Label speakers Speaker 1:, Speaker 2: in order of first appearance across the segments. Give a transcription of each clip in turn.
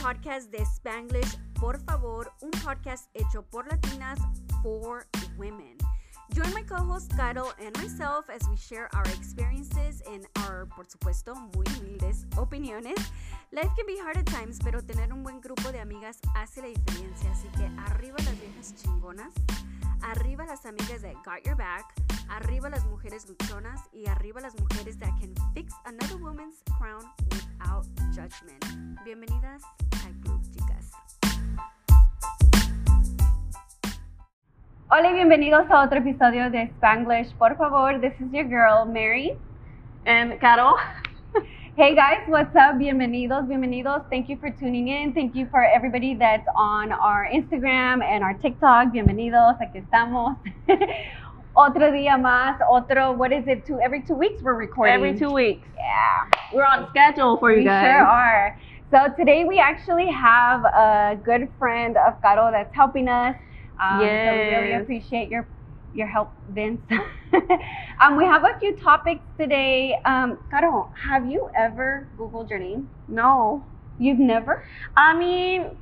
Speaker 1: podcast de Spanglish, por favor, un podcast hecho por latinas for women. Join my co-host Carol and myself as we share our experiences and our, por supuesto, muy humildes opiniones. Life can be hard at times, pero tener un buen grupo de amigas hace la diferencia. Así que arriba las viejas chingonas, arriba las amigas that got your back, arriba las mujeres luchonas y arriba las mujeres that can fix another woman's crown without judgment. Bienvenidas al club, chicas. Hola y bienvenidos a otro episodio de Spanglish. Por favor, this is your girl, Mary.
Speaker 2: And Carol.
Speaker 1: Hey guys, what's up? Bienvenidos, bienvenidos. Thank you for tuning in. Thank you for everybody that's on our Instagram and our TikTok. Bienvenidos, aquí estamos. otro día más, otro, what is it, two, every two weeks we're recording.
Speaker 2: Every two weeks.
Speaker 1: Yeah.
Speaker 2: We're on schedule for you
Speaker 1: we
Speaker 2: guys.
Speaker 1: sure are. So today we actually have a good friend of Caro that's helping us. Um, So we really appreciate your your help, Vince. um, we have a few topics today. Um, Caro, have you ever Googled your name?
Speaker 2: No.
Speaker 1: You've never?
Speaker 2: I mean,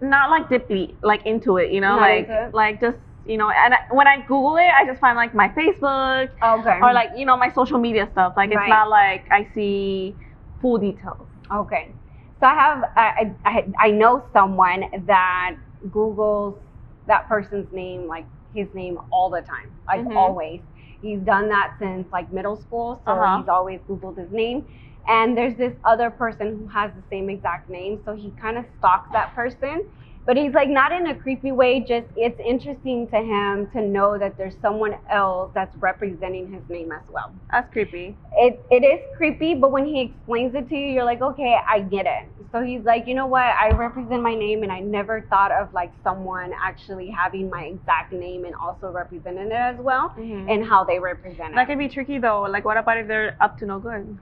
Speaker 2: not like deeply, like into it, you know,
Speaker 1: Not
Speaker 2: like like just you know, and I, when I Google it, I just find like my Facebook
Speaker 1: Okay.
Speaker 2: or like you know my social media stuff. Like it's
Speaker 1: Right.
Speaker 2: not like I see full details.
Speaker 1: Okay. So I have I, I I know someone that Googles that person's name like his name all the time, like
Speaker 2: Mhm.
Speaker 1: always. He's done that since like middle school, so
Speaker 2: Uh-huh.
Speaker 1: he's always Googled his name. And there's this other person who has the same exact name, so he kind of stalks that person. But he's like not in a creepy way, just it's interesting to him to know that there's someone else that's representing his name as well
Speaker 2: That's creepy.
Speaker 1: it, it is creepy, but when he explains it to you, you're like, okay, I get it. So he's like, you know what? I represent my name, and I never thought of like someone actually having my exact name and also representing it as well,
Speaker 2: Mhm.
Speaker 1: and how they represent it.
Speaker 2: That can be tricky though. Like, what about if they're up to no good?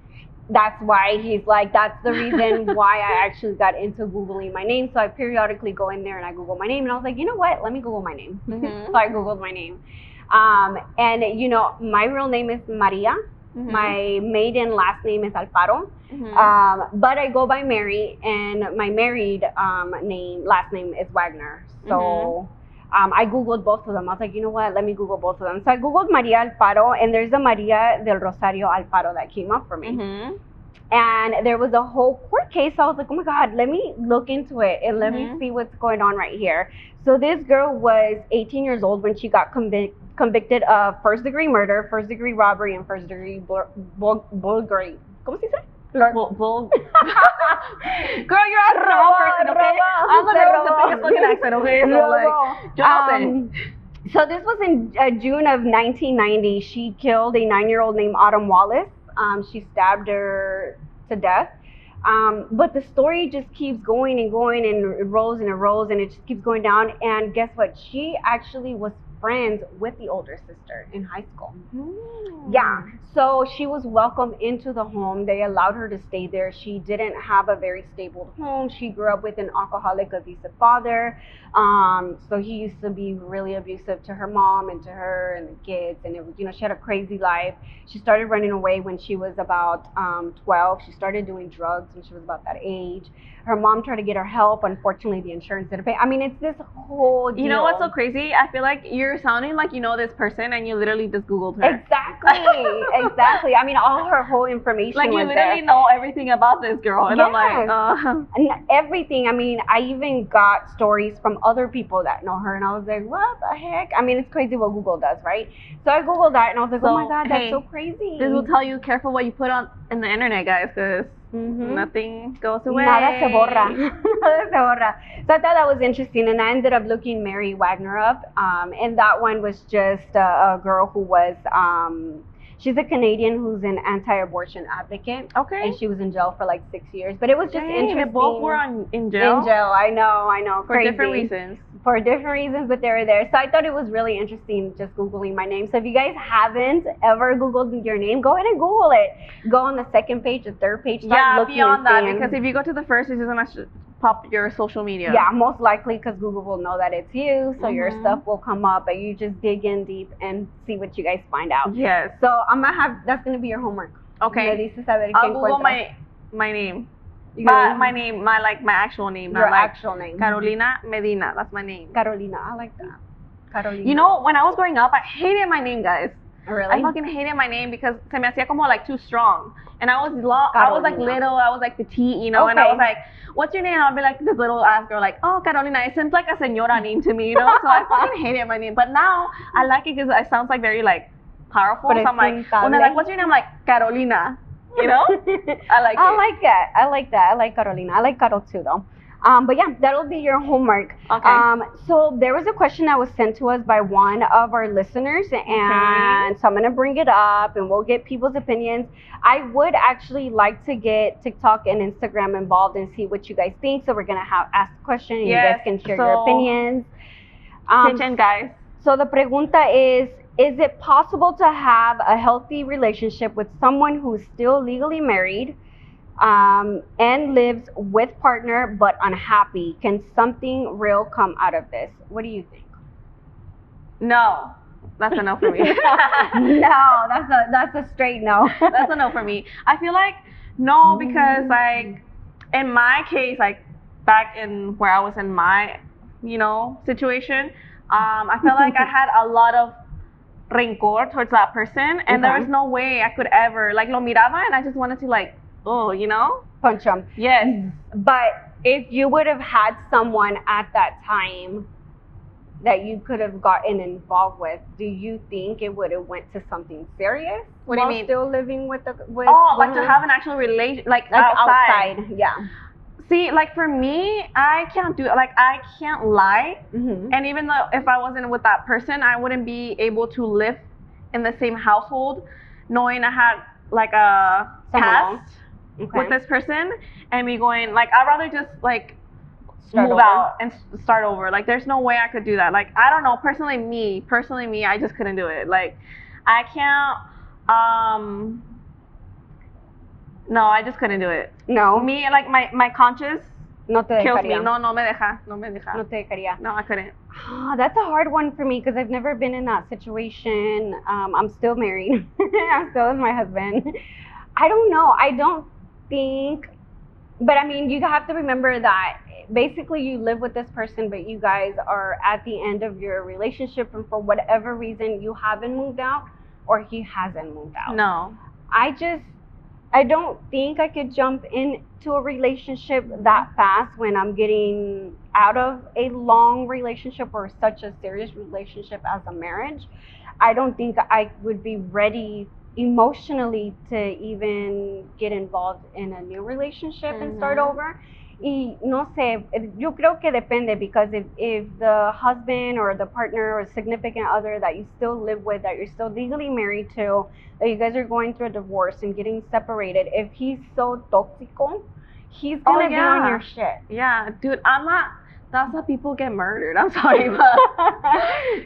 Speaker 1: That's why he's like, that's the reason why I actually got into googling my name. So I periodically go in there and I Google my name, and I was like, you know what? Let me Google my name.
Speaker 2: Mhm.
Speaker 1: so I googled my name, um, and you know, my real name is Maria.
Speaker 2: Mhm.
Speaker 1: My maiden last name is Alfaro.
Speaker 2: Mhm.
Speaker 1: Um, but I go by Mary, and my married um, name, last name is Wagner. So
Speaker 2: Mm-hmm.
Speaker 1: Um, I googled both of them. I was like, you know what? Let me Google both of them. So I googled Maria Alfaro, and there's a Maria del Rosario Alfaro that came up for me.
Speaker 2: Mhm.
Speaker 1: And there was a whole court case. I was like, oh my God, let me look into it and let me
Speaker 2: Mhm.
Speaker 1: see what's going on right here. So this girl was 18 years old when she got convic- convicted of first degree murder, first degree robbery, and first degree bul- bul- bulgari. ¿Cómo se dice?
Speaker 2: Bull. Girl, you're the wrong person, okay?
Speaker 1: Robó,
Speaker 2: I'm the
Speaker 1: se
Speaker 2: girl with the biggest fucking accent, okay? So, like,
Speaker 1: Robó.
Speaker 2: yo no sé.
Speaker 1: Um, so this was in uh, June of 1990. She killed a nine-year-old named Autumn Wallace. Um, she stabbed her to death. Um, but the story just keeps going and going and it rolls and it rolls and it just keeps going down. And guess what? She actually was friends with the older sister in high school. Yeah. So she was welcomed into the home. They allowed her to stay there. She didn't have a very stable home. She grew up with an alcoholic, abusive father. Um, so he used to be really abusive to her mom and to her and the kids. And it was, you know, she had a crazy life. She started running away when she was about um, 12. She started doing drugs when she was about that age. Her mom tried to get her help. Unfortunately, the insurance didn't pay. I mean, it's this whole deal.
Speaker 2: You know what's so crazy? I feel like you're sounding like you know this person and you literally just Googled her.
Speaker 1: Exactly, exactly. I mean, all her whole information
Speaker 2: Like you
Speaker 1: was
Speaker 2: literally
Speaker 1: there.
Speaker 2: know everything about this girl. And I'm like, uh,
Speaker 1: And everything. I mean, I even got stories from other people that know her, and I was like, "What the heck?" I mean, it's crazy what Google does, right? So I googled that, and I was like, "Oh my god, that's
Speaker 2: hey,
Speaker 1: so crazy."
Speaker 2: this will tell you careful what you put on in the internet, guys, because
Speaker 1: Mhm.
Speaker 2: nothing goes away.
Speaker 1: Nada se borra. Nada se borra. So I thought that was interesting, and I ended up looking Mary Wagner up, um, and that one was just a, a girl who was. Um, she's a Canadian who's an anti-abortion advocate,
Speaker 2: Okay.
Speaker 1: and she was in jail for like six years. But it was just
Speaker 2: Dang,
Speaker 1: interesting.
Speaker 2: They both were on, in jail.
Speaker 1: In jail, I know, I know,
Speaker 2: For
Speaker 1: crazy.
Speaker 2: different reasons.
Speaker 1: For different reasons, but they were there. So I thought it was really interesting just googling my name. So if you guys haven't ever googled your name, go ahead and Google it. Go on the second page, the third page. Start
Speaker 2: Yeah, beyond that, because if you go to the first, it's just gonna pop your social media.
Speaker 1: Yeah, most likely because Google will know that it's you, so your
Speaker 2: Mhm.
Speaker 1: stuff will come up, but you just dig in deep and see what you guys find out.
Speaker 2: Yes.
Speaker 1: So I'm gonna have that's gonna be your homework. Me
Speaker 2: Okay.
Speaker 1: dices a ver qué
Speaker 2: I'll Google
Speaker 1: encuentras.
Speaker 2: my my name.
Speaker 1: Gonna-
Speaker 2: my name, my like my actual name,
Speaker 1: your
Speaker 2: like
Speaker 1: actual name.
Speaker 2: Carolina Medina. That's my name.
Speaker 1: Carolina. I like that. Carolina.
Speaker 2: You know, when I was growing up, I hated my name, guys.
Speaker 1: really?
Speaker 2: I fucking hated my name because se me hacía como like too strong. And I was long, I was like little, I was like petite, you know, okay. and I was like, what's your name? I'll be like this little ass girl, like, oh, Carolina. It seems like a señora name to me, you know? So I fucking hated my name. But now I like it because it sounds like very like powerful. So I'm like, when they're like, what's your name? I'm like, Carolina. You know? I like
Speaker 1: I
Speaker 2: it.
Speaker 1: like that. I like that. I like Carolina. I like Carol too, though. Um, but yeah, that'll be your homework.
Speaker 2: Okay.
Speaker 1: Um, so there was a question that was sent to us by one of our listeners, and so I'm gonna bring it up, and we'll get people's opinions. I would actually like to get TikTok and Instagram involved and see what you guys think. So we're gonna have ask the question, and you guys can share your opinions. Um,
Speaker 2: in, guys.
Speaker 1: so the pregunta is Is it possible to have a healthy relationship with someone who's still legally married um, and lives with partner but unhappy? Can something real come out of this? What do you think?
Speaker 2: No. That's a no for me.
Speaker 1: no, that's a that's a straight no.
Speaker 2: That's a no for me. I feel like no because like in my case, like back in where I was in my, you know, situation, um, I felt like I had a lot of rencor towards that person, and there was no way I could ever like lo miraba, and I just wanted to like, oh, you know,
Speaker 1: Punch him.
Speaker 2: yes,
Speaker 1: But if you would have had someone at that time that you could have gotten involved with, do you think it would have went to something serious?
Speaker 2: What do you mean?
Speaker 1: Still living with the with
Speaker 2: oh, like to have an actual relation, like,
Speaker 1: like
Speaker 2: outside.
Speaker 1: outside. Yeah.
Speaker 2: See, like for me, I can't do it. like I can't lie.
Speaker 1: Mm-hmm.
Speaker 2: And even though if I wasn't with that person, I wouldn't be able to live in the same household, knowing I had like a
Speaker 1: Someone
Speaker 2: past
Speaker 1: Okay.
Speaker 2: with this person, and me going like I'd rather just like
Speaker 1: Start
Speaker 2: move
Speaker 1: over.
Speaker 2: out and start over. Like there's no way I could do that. Like I don't know. Personally, me, personally me, I just couldn't do it. Like I can't. Um. No, I just couldn't do it.
Speaker 1: No,
Speaker 2: Me, like my my conscience
Speaker 1: no te
Speaker 2: kills
Speaker 1: dejaría.
Speaker 2: me. No, no me deja. No me deja.
Speaker 1: No te dejaría.
Speaker 2: No, I couldn't.
Speaker 1: Ah, that's a hard one for me because I've never been in that situation. Um, I'm still married. I'm still with my husband. I don't know. I don't think, but I mean, you have to remember that basically you live with this person, but you guys are at the end of your relationship, and for whatever reason, you haven't moved out or he hasn't moved out.
Speaker 2: No.
Speaker 1: I just I don't think I could jump into a relationship that fast when I'm getting out of a long relationship or such a serious relationship as a marriage. I don't think I would be ready emotionally to even get involved in a new relationship and start
Speaker 2: Mhm.
Speaker 1: over. Y no sé, eh, yo creo que depende because if, if the husband or the partner or significant other that you still live with, that you're still legally married to, that you guys are going through a divorce and getting separated, if he's so toxico, he's
Speaker 2: Oh,
Speaker 1: gonna be on your shit.
Speaker 2: Yeah, dude, I'm not. That's how people get murdered. I'm sorry, but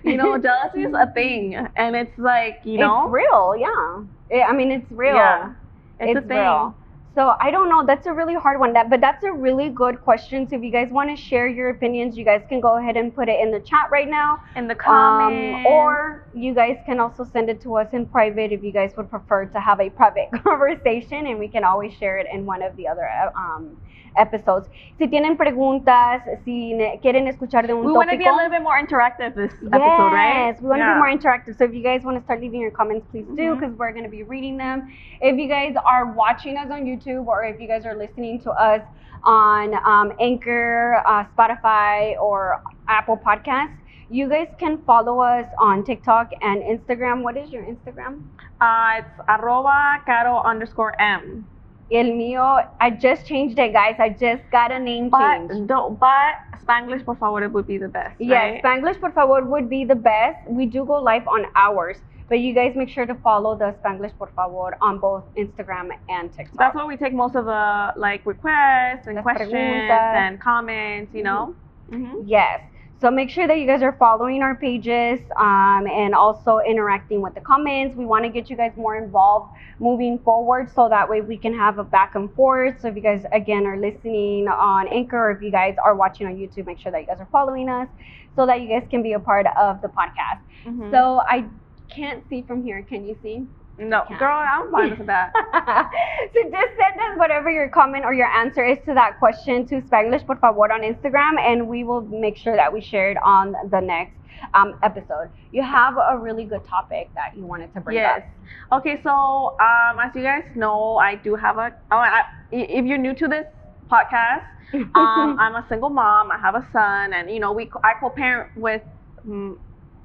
Speaker 2: you know, jealousy is a thing, and it's like you know,
Speaker 1: it's real, yeah. I- I mean, it's real.
Speaker 2: Yeah, it's, a thing.
Speaker 1: real. So I don't know. That's a really hard one. That, but that's a really good question. So if you guys want to share your opinions, you guys can go ahead and put it in the chat right now.
Speaker 2: In the
Speaker 1: Um, or you guys can also send it to us in private if you guys would prefer to have a private conversation, and we can always share it in one of the other uh, um, episodes. Si tienen preguntas, si quieren escuchar de un
Speaker 2: we want to be a little bit more interactive this episode, right?
Speaker 1: Yes, we want to
Speaker 2: Yeah.
Speaker 1: be more interactive. So if you guys want to start leaving your comments, please do, because we're going to be reading them. If you guys are watching us on YouTube, or if you guys are listening to us on um, Anchor, uh, Spotify, or Apple Podcasts, you guys can follow us on TikTok and Instagram. What is your Instagram?
Speaker 2: Uh, it's arroba caro underscore m.
Speaker 1: El mío, I just changed it, guys. I just got a name change.
Speaker 2: But do, but Spanglish por favor it would be the best.
Speaker 1: Yes,
Speaker 2: right?
Speaker 1: Spanglish por favor would be the best. We do go live on ours, but you guys make sure to follow the Spanglish por favor on both Instagram and TikTok.
Speaker 2: That's where we take most of the like requests and
Speaker 1: Las
Speaker 2: questions
Speaker 1: preguntas.
Speaker 2: and comments. You know. Mm-hmm.
Speaker 1: Yes. So make sure that you guys are following our pages um, and also interacting with the comments. We want to get you guys more involved moving forward so that way we can have a back and forth. So if you guys again are listening on Anchor or if you guys are watching on YouTube, make sure that you guys are following us so that you guys can be a part of the podcast.
Speaker 2: Mm-hmm.
Speaker 1: So I can't see from here. Can you see?
Speaker 2: No, girl, I'm fine with that.
Speaker 1: so just send us whatever your comment or your answer is to that question to Spanglish por favor on Instagram, and we will make sure that we share it on the next um, episode. You have a really good topic that you wanted to bring
Speaker 2: Yes.
Speaker 1: up.
Speaker 2: Okay, so um, as you guys know, I do have a. Oh, I, if you're new to this podcast, um, I'm a single mom. I have a son, and you know, we I co-parent with mm,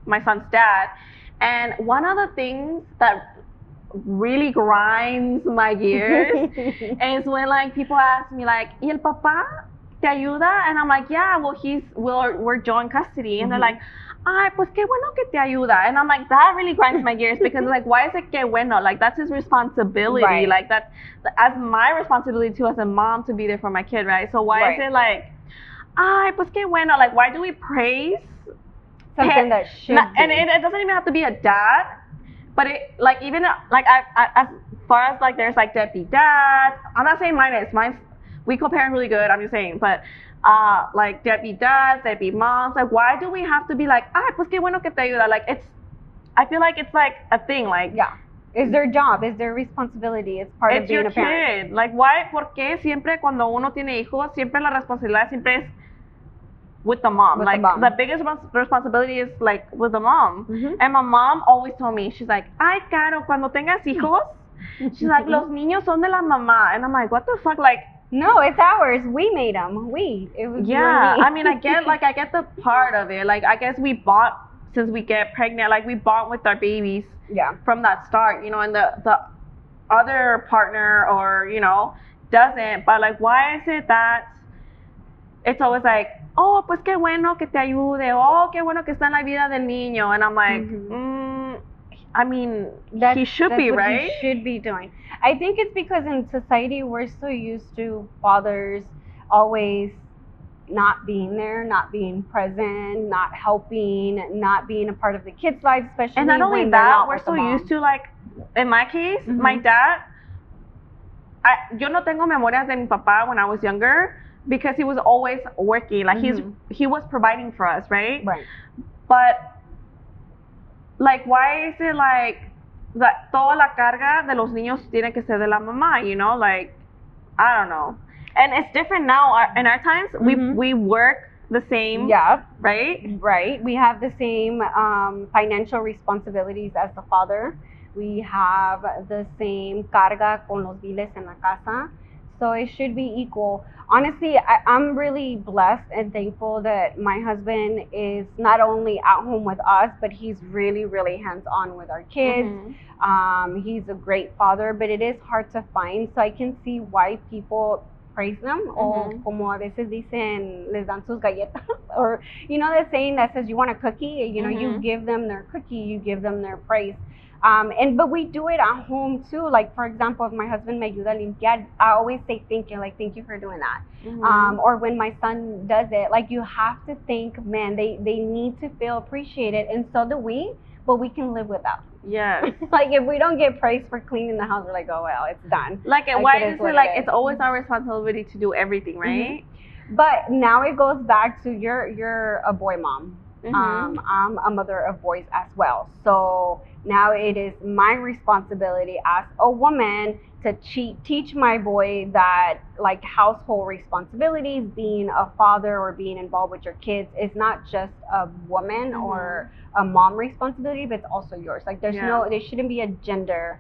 Speaker 2: my son's dad. And one of the things that really grinds my gears is when like people ask me like, ¿Y el papá te ayuda? And I'm like, yeah, well he's we're we're joint custody, and they're
Speaker 1: Mhm.
Speaker 2: like, ay, pues qué bueno que te ayuda, and I'm like, that really grinds my gears because like, why is it que bueno? Like that's his responsibility,
Speaker 1: Right.
Speaker 2: like that as my responsibility too as a mom to be there for my kid, right? So why is it like, ay, pues qué bueno? Like why do we praise?
Speaker 1: Something that should
Speaker 2: Not- and it, it doesn't even have to be a dad, but it like even like I, I as far as like there's like deadbeat dad. I'm not saying mine is mine's we co-parent really good. I'm just saying, but uh like deadbeat dads, deadbeat moms. Like why do we have to be like ah pues qué bueno que te ayuda? Like it's I feel like it's like a thing. Like
Speaker 1: yeah. It's their job, it's their responsibility, it's part of
Speaker 2: it's
Speaker 1: being
Speaker 2: your
Speaker 1: a parent.
Speaker 2: kid. Like why? ¿Por qué siempre cuando uno tiene hijos siempre la responsabilidad siempre es with the mom?
Speaker 1: With the
Speaker 2: like
Speaker 1: mom.
Speaker 2: biggest responsibility is like with the mom.
Speaker 1: Mhm.
Speaker 2: And my mom always told me, she's like, ay, Caro, cuando tengas hijos, she's like, los niños son de la mamá. And I'm like, what the fuck? Like,
Speaker 1: No, it's ours. We made them. We. It was
Speaker 2: yeah.
Speaker 1: me.
Speaker 2: I mean, I get, like, I get the part of it. Like, I guess we bought, since we get pregnant, like, we bought with our babies
Speaker 1: yeah.
Speaker 2: from that start, you know, and the, the other partner or, you know, doesn't. But, like, why is it that it's always like, oh, pues qué bueno que te ayude. Oh, qué bueno que está en la vida del niño. And I'm like,
Speaker 1: Mhm.
Speaker 2: mm, I mean,
Speaker 1: That's,
Speaker 2: he should
Speaker 1: that's
Speaker 2: be,
Speaker 1: what
Speaker 2: right?
Speaker 1: He should be doing. I think it's because in society we're so used to fathers always not being there, not being present, not helping, not being a part of the kids' lives, especially
Speaker 2: And not only that,
Speaker 1: not
Speaker 2: we're so used to like, in my case, my
Speaker 1: Mhm.
Speaker 2: dad. I, yo no tengo memorias de mi papá when I was younger because he was always working. Like he's
Speaker 1: Mhm.
Speaker 2: he was providing for us, right?
Speaker 1: Right.
Speaker 2: But like, why is it like that toda la carga de los niños tiene que ser de la mamá? You know, like I don't know. And it's different now. Our- In our times, we
Speaker 1: Mhm.
Speaker 2: we work the same,
Speaker 1: Yeah.
Speaker 2: right?
Speaker 1: Right. We have the same um, financial responsibilities as the father. We have the same carga con los biles en la casa. So it should be equal. Honestly, I, I'm really blessed and thankful that my husband is not only at home with us, but he's really, really hands on with our kids.
Speaker 2: Mhm.
Speaker 1: Um, he's a great father, but it is hard to find. So I can see why people praise them o
Speaker 2: Mhm.
Speaker 1: como a veces dicen les dan sus galletas or you know the saying that says you want a cookie you know you
Speaker 2: Mhm.
Speaker 1: give them their cookie you give them their praise um, and but we do it at home too like for example if my husband me ayuda a limpiar I always say thank you like thank you for doing that
Speaker 2: Mhm.
Speaker 1: um, or when my son does it like you have to think man they they need to feel appreciated and so do we but we can live without
Speaker 2: Yeah.
Speaker 1: like if we don't get praise for cleaning the house, we're like, oh well, it's done.
Speaker 2: Like,
Speaker 1: Like,
Speaker 2: why is it
Speaker 1: it
Speaker 2: like it's always our responsibility to do everything, right?
Speaker 1: But now it goes back to you're you're a boy mom.
Speaker 2: Mhm.
Speaker 1: Um, I'm a mother of boys as well. So now it is my responsibility as a woman to teach my boy that like household responsibilities, being a father or being involved with your kids is not just a woman or a mom responsibility, but it's also yours. Like there's
Speaker 2: Yeah.
Speaker 1: no, there shouldn't be a gender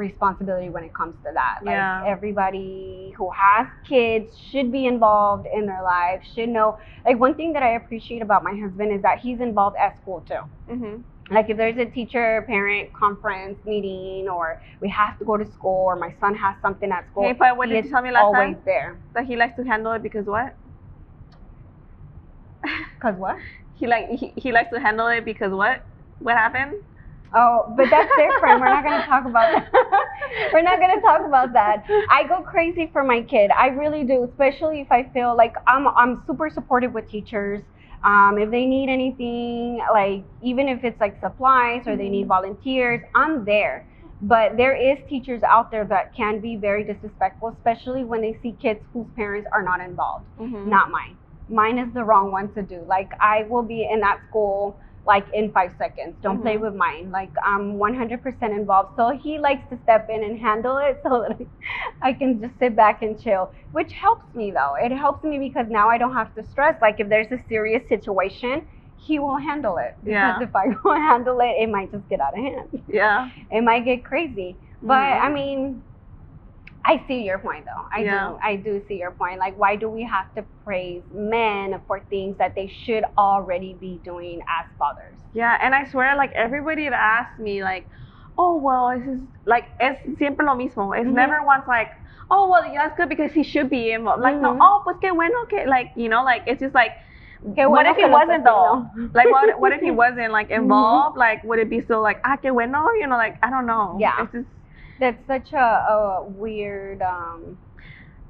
Speaker 1: responsibility when it comes to that. Like
Speaker 2: Yeah.
Speaker 1: everybody who has kids should be involved in their lives, should know. Like one thing that I appreciate about my husband is that he's involved at school too.
Speaker 2: Mm-hmm
Speaker 1: Like if there's a teacher parent conference meeting or we have to go to school or my son has something at school,
Speaker 2: Hey, but what
Speaker 1: he
Speaker 2: did you tell me last
Speaker 1: always
Speaker 2: time?
Speaker 1: there.
Speaker 2: That he likes to handle it because what?
Speaker 1: Cause what?
Speaker 2: he like he, he likes to handle it because what? What happened?
Speaker 1: Oh, but that's different. We're not gonna talk about that. We're not gonna talk about that. I go crazy for my kid. I really do, especially if I feel like I'm I'm super supportive with teachers. Um, if they need anything, like even if it's like supplies or they need volunteers, I'm there. But there is teachers out there that can be very disrespectful, especially when they see kids whose parents are not involved
Speaker 2: Mhm.
Speaker 1: not mine. Mine is the wrong one to do. Like I will be in that school like in five seconds. Don't play
Speaker 2: Mhm.
Speaker 1: with mine. Like I'm 100% involved. So he likes to step in and handle it so that I can just sit back and chill, which helps me though. It helps me because now I don't have to stress. Like if there's a serious situation, he will handle it. Because
Speaker 2: Yeah.
Speaker 1: if I go handle it, it might just get out of hand.
Speaker 2: Yeah.
Speaker 1: It might get crazy. But
Speaker 2: Mhm.
Speaker 1: I mean, I see your point though. I
Speaker 2: Yeah.
Speaker 1: do. I do see your point. Like, why do we have to praise men for things that they should already be doing as fathers?
Speaker 2: Yeah, and I swear, like everybody that asks me, like, oh well, this is like es siempre lo mismo. It's
Speaker 1: Mhm.
Speaker 2: never once like, oh well, that's good because he should be involved. Like no,
Speaker 1: Mhm.
Speaker 2: oh pues que bueno que like you know like it's just like.
Speaker 1: Qué
Speaker 2: what
Speaker 1: bueno
Speaker 2: if he wasn't though? Like what? What if he wasn't like
Speaker 1: Mhm.
Speaker 2: involved? Like would it be still like ah que bueno? You know, like I don't know.
Speaker 1: Yeah.
Speaker 2: It's just,
Speaker 1: That's such a, a weird. Um,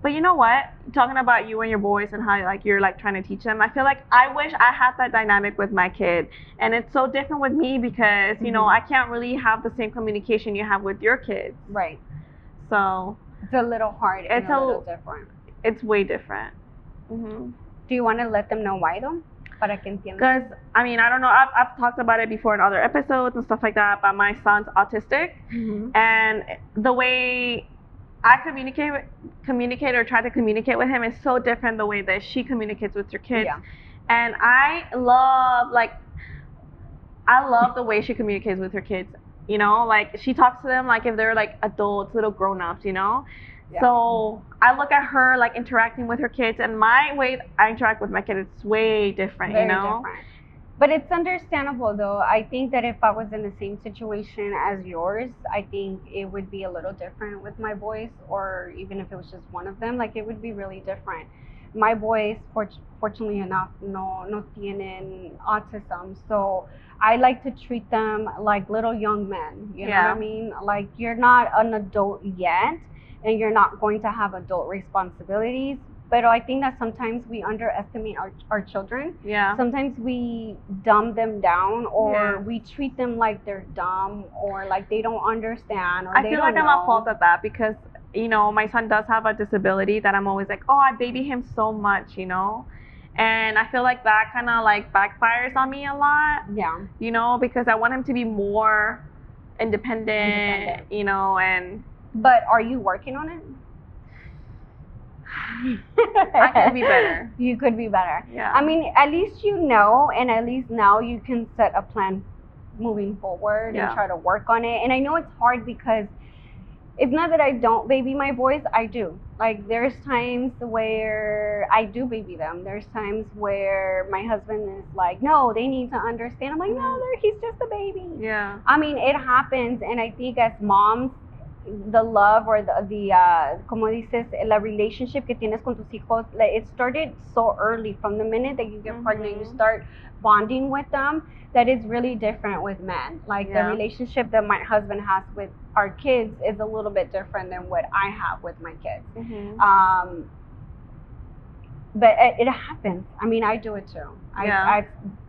Speaker 2: But you know what? Talking about you and your boys and how like you're like trying to teach them, I feel like I wish I had that dynamic with my kid. And it's so different with me because, you know,
Speaker 1: Mhm.
Speaker 2: I can't really have the same communication you have with your kids.
Speaker 1: right.
Speaker 2: So
Speaker 1: It's a little hard.
Speaker 2: It's
Speaker 1: a
Speaker 2: a-
Speaker 1: little different.
Speaker 2: it's way different. hmm
Speaker 1: Do you want to let them know why though? Para que entiendan.
Speaker 2: Because, I mean, I don't know, I've, I've talked about it before in other episodes and stuff like that, but my son's autistic.
Speaker 1: Mhm.
Speaker 2: and the way I communicate communicate or try to communicate with him is so different the way that she communicates with her kids.
Speaker 1: Yeah.
Speaker 2: And I love like I love the way she communicates with her kids. You know, like she talks to them like if they're like adults, little grown-ups, you know?
Speaker 1: Yeah.
Speaker 2: So I look at her like interacting with her kids and my way I interact with my kids is way different,
Speaker 1: Very
Speaker 2: you know?
Speaker 1: different. But it's understandable though. I think that if I was in the same situation as yours, I think it would be a little different with my boys, or even if it was just one of them, like it would be really different. My boys, fort- fortunately enough, no no tienen autism, so I like to treat them like little young men. You know what I mean? Like you're not an adult yet, and you're not going to have adult responsibilities. But I think that sometimes we underestimate our, our children
Speaker 2: Yeah.
Speaker 1: sometimes we dumb them down or
Speaker 2: Yes.
Speaker 1: we treat them like they're dumb or like they don't understand or
Speaker 2: I feel like I'm
Speaker 1: know.
Speaker 2: at fault at that because you know my son does have a disability that I'm always like, oh, I baby him so much, you know, and I feel like that kind of like backfires on me a lot,
Speaker 1: yeah
Speaker 2: you know, because I want him to be more independent,
Speaker 1: Independent.
Speaker 2: you know, and
Speaker 1: but are you working on it
Speaker 2: I could be better.
Speaker 1: you could be better
Speaker 2: Yeah.
Speaker 1: i mean at least you know and at least now you can set a plan moving forward
Speaker 2: Yeah.
Speaker 1: and try to work on it and i know it's hard because it's not that I don't baby my boys, I do. Like there's times where I do baby them. There's times where my husband is like, "No, they need to understand." I'm like, "No,
Speaker 2: Mhm.
Speaker 1: they're- he's just a baby."
Speaker 2: yeah.
Speaker 1: I mean, it happens, and I think as moms, the love or the, the uh, como dices, la relationship que tienes con tus hijos, like, it started so early. From the minute that you get pregnant, you
Speaker 2: Mhm.
Speaker 1: start bonding with them. That is really different with men. Like
Speaker 2: Yeah.
Speaker 1: the relationship that my husband has with our kids is a little bit different than what I have with my kids.
Speaker 2: Mhm.
Speaker 1: Um, but it, it happens. I mean, I do it too. I,
Speaker 2: Yeah.
Speaker 1: I,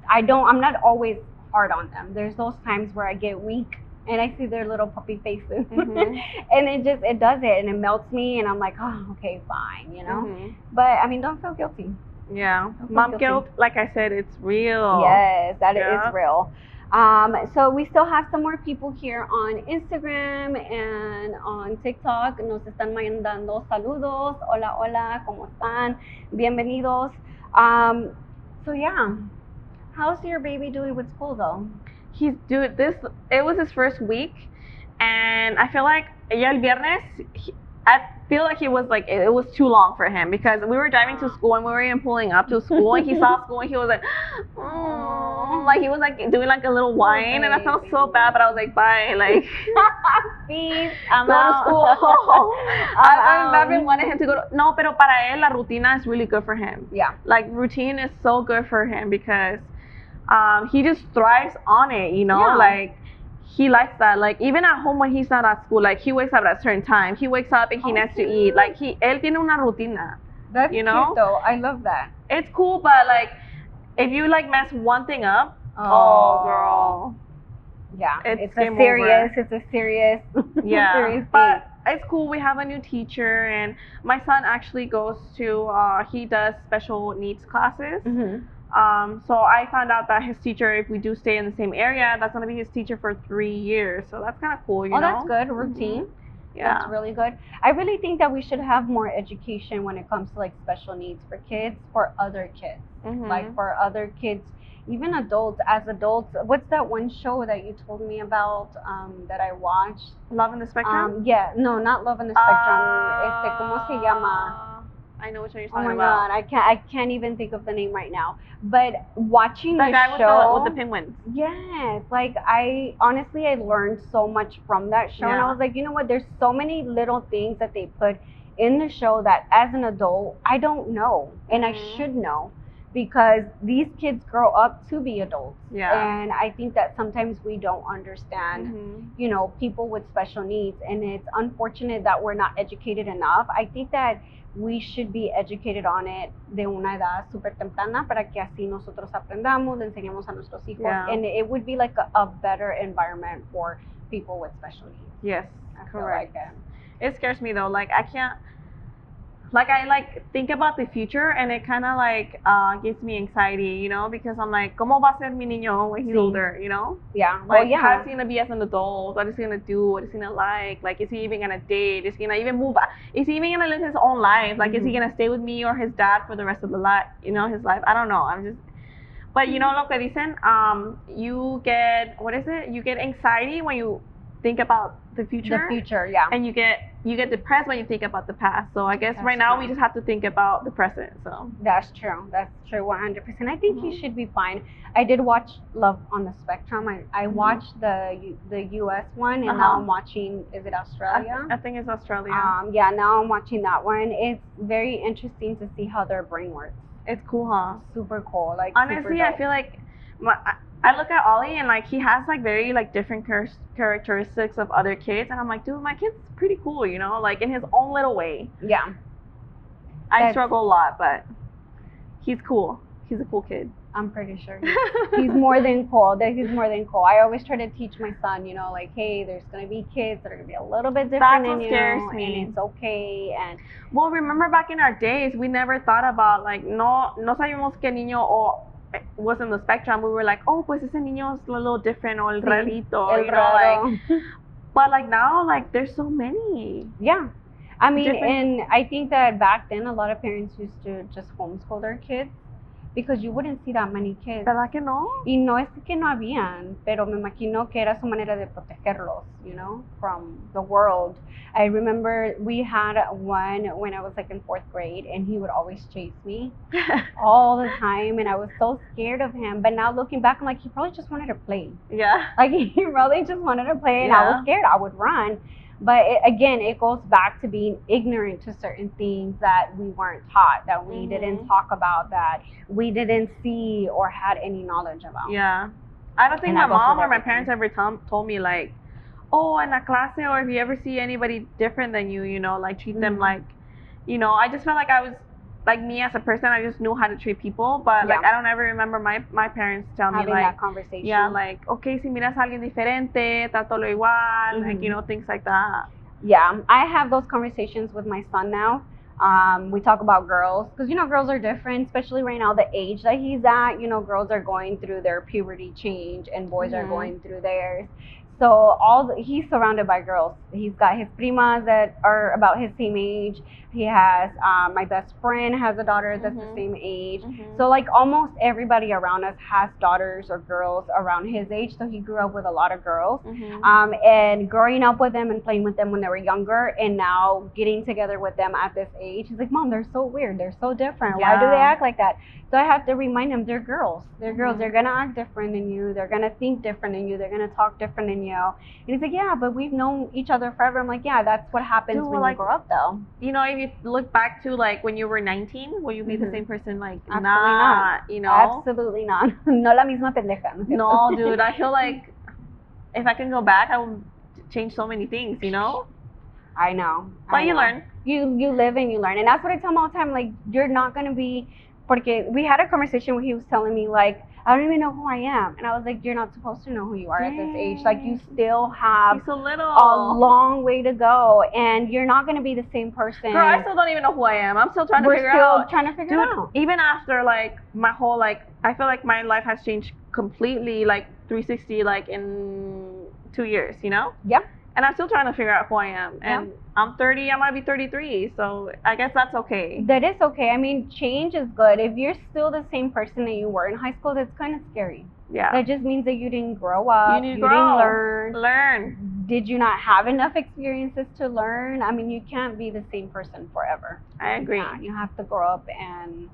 Speaker 1: I don't. I'm not always hard on them. There's those times where I get weak and I see their little puppy faces,
Speaker 2: Mhm.
Speaker 1: and it just it does it and it melts me, and I'm like, oh, okay, fine, you know.
Speaker 2: Mhm.
Speaker 1: But I mean, don't feel guilty.
Speaker 2: Yeah.
Speaker 1: feel
Speaker 2: Mom
Speaker 1: guilty.
Speaker 2: guilt, like I said, it's real.
Speaker 1: Yes, that is
Speaker 2: Yeah.
Speaker 1: real. Um, so we still have some more people here on Instagram and on TikTok. Nos están mandando saludos. Hola, hola, ¿cómo están? Bienvenidos. Um, so yeah, how's your baby doing with school though?
Speaker 2: He's dude. This it was his first week, and I feel like ya el viernes. He, I feel like he was like it, it was too long for him because we were driving to school and we were even pulling up to school and he saw school and he was like, "Mm," like he was like doing like a little whine and I felt so bad, but I was like, bye, like.
Speaker 1: Peace. I'm
Speaker 2: Go to school.
Speaker 1: I'm
Speaker 2: I've, I've been wanting him to go. To, no, pero para él la rutina is really good for him.
Speaker 1: Yeah.
Speaker 2: Like routine is so good for him because um, he just thrives on it. You know,
Speaker 1: Yeah.
Speaker 2: like he likes that. Like even at home when he's not at school, like he wakes up at a certain time. He wakes up and he
Speaker 1: Oh,
Speaker 2: needs to eat. Like he, él tiene una rutina.
Speaker 1: That's
Speaker 2: You know?
Speaker 1: cute though. I love that.
Speaker 2: It's cool, but like if you like mess one thing up, oh, girl,
Speaker 1: Yeah,
Speaker 2: It's
Speaker 1: it's, a serious. It's a serious.
Speaker 2: yeah.
Speaker 1: serious
Speaker 2: but it's cool. We have a new teacher, and my son actually goes to. Uh, he does special needs classes.
Speaker 1: thing.
Speaker 2: Um, so I found out that his teacher, if we do stay in the same area, that's gonna be his teacher for three years. So that's kind of cool, you
Speaker 1: oh,
Speaker 2: know.
Speaker 1: that's good. Routine.
Speaker 2: Yeah.
Speaker 1: That's really good. I really think that we should have more education when it comes to like special needs for kids, for other kids,
Speaker 2: Mhm.
Speaker 1: like for other kids, even adults. As adults, what's that one show that you told me about um, that I watched?
Speaker 2: Love in the Spectrum.
Speaker 1: Um, yeah, no, not Love in the Spectrum. este, ¿Cómo se llama?
Speaker 2: I know which one you're talking about.
Speaker 1: Oh my
Speaker 2: about.
Speaker 1: god, I can't I can't even think of the name right now. But watching
Speaker 2: The guy with
Speaker 1: show,
Speaker 2: the with the penguins.
Speaker 1: Yes, like I honestly I learned so much from that show and I was like, you know what, there's so many little things that they put in the show that as an adult I don't know and I
Speaker 2: Mhm.
Speaker 1: should know because these kids grow up to be adults.
Speaker 2: Yeah.
Speaker 1: And I think that sometimes we don't understand
Speaker 2: Mhm.
Speaker 1: you know, people with special needs. And it's unfortunate that we're not educated enough. I think that we should be educated on it de una edad súper temprana para que así nosotros aprendamos, le enseñemos a nuestros hijos.
Speaker 2: Yeah.
Speaker 1: And it would be like a, a better environment for people with special needs.
Speaker 2: Yes,
Speaker 1: I
Speaker 2: correct.
Speaker 1: like it.
Speaker 2: It scares me though. Like I can't. Like I like think about the future and it kind of like uh, gives me anxiety, you know, because I'm like, ¿cómo va a ser mi niño when he's
Speaker 1: Sí.
Speaker 2: older, you know?
Speaker 1: Yeah.
Speaker 2: Like,
Speaker 1: well, yeah.
Speaker 2: how's he gonna be as an adult? What is he gonna do? What is he gonna like? Like, is he even gonna date? Is he gonna even move? out? Is he even gonna live his own life? Like, is he
Speaker 1: Mhm.
Speaker 2: gonna stay with me or his dad for the rest of the life? You know, his life. I don't know. I'm just. But you know, lo que dicen, um, you get what is it? You get anxiety when you think about the future,
Speaker 1: the future, yeah.
Speaker 2: and you get you get depressed when you think about the past. So I guess
Speaker 1: That's
Speaker 2: right now
Speaker 1: true.
Speaker 2: we just have to think about the present. So
Speaker 1: That's true. That's true. One hundred percent. I think he
Speaker 2: Mhm.
Speaker 1: should be fine. I did watch Love on the Spectrum. I, I
Speaker 2: Mhm.
Speaker 1: watched the the U.S. one, and now
Speaker 2: Uh-huh.
Speaker 1: I'm watching. Is it
Speaker 2: I,
Speaker 1: Australia?
Speaker 2: I think it's Australia.
Speaker 1: Um, yeah, now I'm watching that one. It's very interesting to see how their brain works.
Speaker 2: it's cool, huh?
Speaker 1: Super cool. Like
Speaker 2: honestly i feel like my, I- I look at Ollie and like he has like very like different char- characteristics of other kids and I'm like dude my kid's pretty cool you know like in his own little way
Speaker 1: yeah,
Speaker 2: I
Speaker 1: That's-
Speaker 2: struggle a lot but he's cool he's a cool kid
Speaker 1: I'm pretty sure he's, he's more than cool. That he's more than cool. I always try to teach my son, you know, like hey, there's gonna be kids that are gonna be a little bit different than you, and it's okay. And
Speaker 2: well remember back in our days we never thought about like no no sabíamos que niño o Eh, was in the spectrum we were like oh pues ese niño es a little different or el
Speaker 1: Sí,
Speaker 2: rarito
Speaker 1: el
Speaker 2: you know like but like now like there's so many.
Speaker 1: Yeah. I mean,
Speaker 2: Different-
Speaker 1: and I think that back then a lot of parents used to just homeschool their kids because you wouldn't see that many kids.
Speaker 2: ¿verdad que no?
Speaker 1: Y no es que no habían, pero me imagino que era su manera de protegerlos, you know, from the world. I remember we had one when I was like in fourth grade, and he would always chase me all the time, and I was so scared of him. But now looking back, I'm like, he probably just wanted to play.
Speaker 2: yeah
Speaker 1: Like he really just wanted to play, and I was scared. I would run. But it, again, it goes back to being ignorant to certain things that we weren't taught, that we
Speaker 2: Mhm.
Speaker 1: didn't talk about, that we didn't see or had any knowledge about.
Speaker 2: Yeah. I don't think
Speaker 1: And
Speaker 2: my mom or my parents ever tom- told me like, oh, in a class, or if you ever see anybody different than you, you know, like treat them
Speaker 1: Mhm.
Speaker 2: like, you know, I just felt like I was like me as a person. I just knew how to treat people, but like I don't ever remember my my parents telling
Speaker 1: Having
Speaker 2: me
Speaker 1: that
Speaker 2: like,
Speaker 1: conversation.
Speaker 2: yeah, like okay, si miras a alguien diferente, trátalo igual, like
Speaker 1: Mhm.
Speaker 2: you know things like that.
Speaker 1: Yeah, I have those conversations with my son now. Um, we talk about girls because you know girls are different, especially right now the age that he's at. You know, girls are going through their puberty change and boys are
Speaker 2: Mhm.
Speaker 1: going through theirs. So all the, he's surrounded by girls. He's got his primas that are about his same age. He has um, my best friend has a daughter that's
Speaker 2: Mhm.
Speaker 1: the same age.
Speaker 2: Mhm.
Speaker 1: So like almost everybody around us has daughters or girls around his age. So he grew up with a lot of girls.
Speaker 2: Mhm.
Speaker 1: Um, and growing up with them and playing with them when they were younger, and now getting together with them at this age, he's like, "Mom, they're so weird. They're so different. Why do they act like that?" So I have to remind him they're girls. They're girls.
Speaker 2: Mhm.
Speaker 1: They're gonna act different than you. They're gonna think different than you. They're gonna talk different than you. And he's like, "Yeah, but we've known each other forever." I'm like, "Yeah, that's what happens
Speaker 2: Dude,
Speaker 1: when
Speaker 2: like-
Speaker 1: you grow up, though."
Speaker 2: you know, you look back to like when you were 19, will you be the
Speaker 1: Mhm.
Speaker 2: same person? Like,
Speaker 1: Absolutely
Speaker 2: not,
Speaker 1: not.
Speaker 2: you know?
Speaker 1: Absolutely not. no la misma pendeja. ¿no?
Speaker 2: No, dude, I feel like if I can go back, I would change so many things, you know?
Speaker 1: I know.
Speaker 2: But
Speaker 1: I
Speaker 2: you
Speaker 1: know.
Speaker 2: learn.
Speaker 1: you you live and you learn and that's what i tell him all the time like you're not going to be porque we had a conversation where he was telling me like I don't even know who I am. And I was like, you're not supposed to know who you are at this age. Like you still have
Speaker 2: so little.
Speaker 1: a long way to go, and you're not gonna be the same person.
Speaker 2: Girl, I still don't even know who I am. I'm still trying to
Speaker 1: We're
Speaker 2: figure
Speaker 1: still
Speaker 2: out.
Speaker 1: trying to figure
Speaker 2: Dude,
Speaker 1: it out.
Speaker 2: even after like my whole like, I feel like my life has changed completely, like 360, like in two years. You know.
Speaker 1: Yep.
Speaker 2: And I'm still trying to figure out who I am. And I'm 30. I might be 33. So I guess that's okay.
Speaker 1: That is okay. I mean, change is good. If you're still the same person that you were in high school, that's kind of scary.
Speaker 2: Yeah.
Speaker 1: That just means that you didn't grow up.
Speaker 2: to
Speaker 1: didn't
Speaker 2: grow.
Speaker 1: learn.
Speaker 2: Learn.
Speaker 1: Did you not have enough experiences to learn? I mean, you can't be the same person forever.
Speaker 2: I agree.
Speaker 1: Yeah, you have to grow up and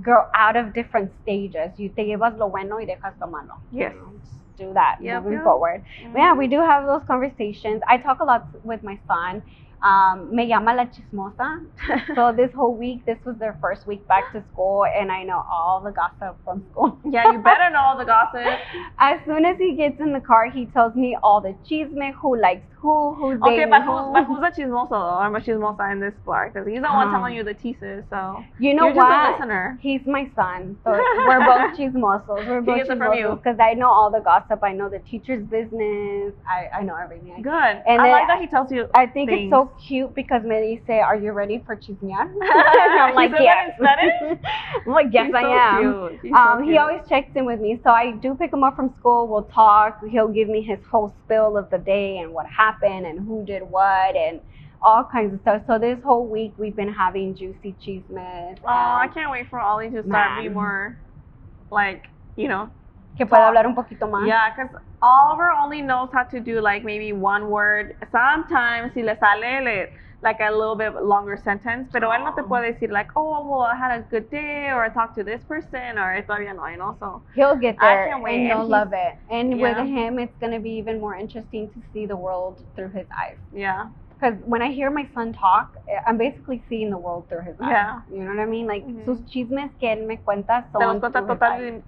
Speaker 1: grow out of different stages. You te llevas lo bueno y dejas lo malo. you
Speaker 2: Yes.
Speaker 1: know, just Do that
Speaker 2: Yep,
Speaker 1: moving
Speaker 2: yep.
Speaker 1: forward. But yeah, we mm-hmm. do have those conversations. I talk a lot with my son. Um, me llama la chismosa. So this whole week, this was their first week back to school, and I know all the gossip from school.
Speaker 2: yeah, you better know all the gossip.
Speaker 1: As soon as he gets in the car, he tells me all the chisme, who likes who, who's
Speaker 2: Okay, but
Speaker 1: who.
Speaker 2: who's, but who's a chismoso though? I'm a chismosa in this part because he's the one
Speaker 1: Um,
Speaker 2: telling you the teases. So
Speaker 1: You know
Speaker 2: you're just a
Speaker 1: what?
Speaker 2: listener.
Speaker 1: He's my son, so we're both chismosos. We're both
Speaker 2: gets from you.
Speaker 1: chismosos because I know all the gossip. I know the teacher's business. I, I know everything.
Speaker 2: Good.
Speaker 1: And
Speaker 2: I like that he tells you.
Speaker 1: I think it's so
Speaker 2: things.
Speaker 1: Cute because they say, "Are you ready for chismear?" and I'm like, "Yes." I'm like, "Yes,
Speaker 2: He's
Speaker 1: I
Speaker 2: so
Speaker 1: am."
Speaker 2: Cute. He's so
Speaker 1: Um, he always checks in with me, so I do pick him up from school. We'll talk. He'll give me his whole spill of the day and what happened and who did what and all kinds of stuff. So this whole week we've been having juicy chismes.
Speaker 2: Oh, I can't wait for Ollie to start
Speaker 1: Man.
Speaker 2: being more, like, you know.
Speaker 1: que pueda hablar un poquito más.
Speaker 2: Yeah, because Oliver only knows how to do like maybe one word. Sometimes si le sale le, like a little bit longer sentence, pero él no te puede decir like, oh, well, I had a good day, or I talked to this person, or todavía no, you know. So
Speaker 1: He'll get there.
Speaker 2: I can't wait,
Speaker 1: and
Speaker 2: he's-
Speaker 1: love it. And
Speaker 2: Yeah.
Speaker 1: with him, it's going to be even more interesting to see the world through his eyes.
Speaker 2: yeah,
Speaker 1: Because when I hear my son talk, eh, I'm basically seeing the world through his eyes.
Speaker 2: Yeah.
Speaker 1: You know what I mean? Like,
Speaker 2: Mhm.
Speaker 1: sus chismes que él me cuenta
Speaker 2: te los
Speaker 1: son
Speaker 2: cuenta total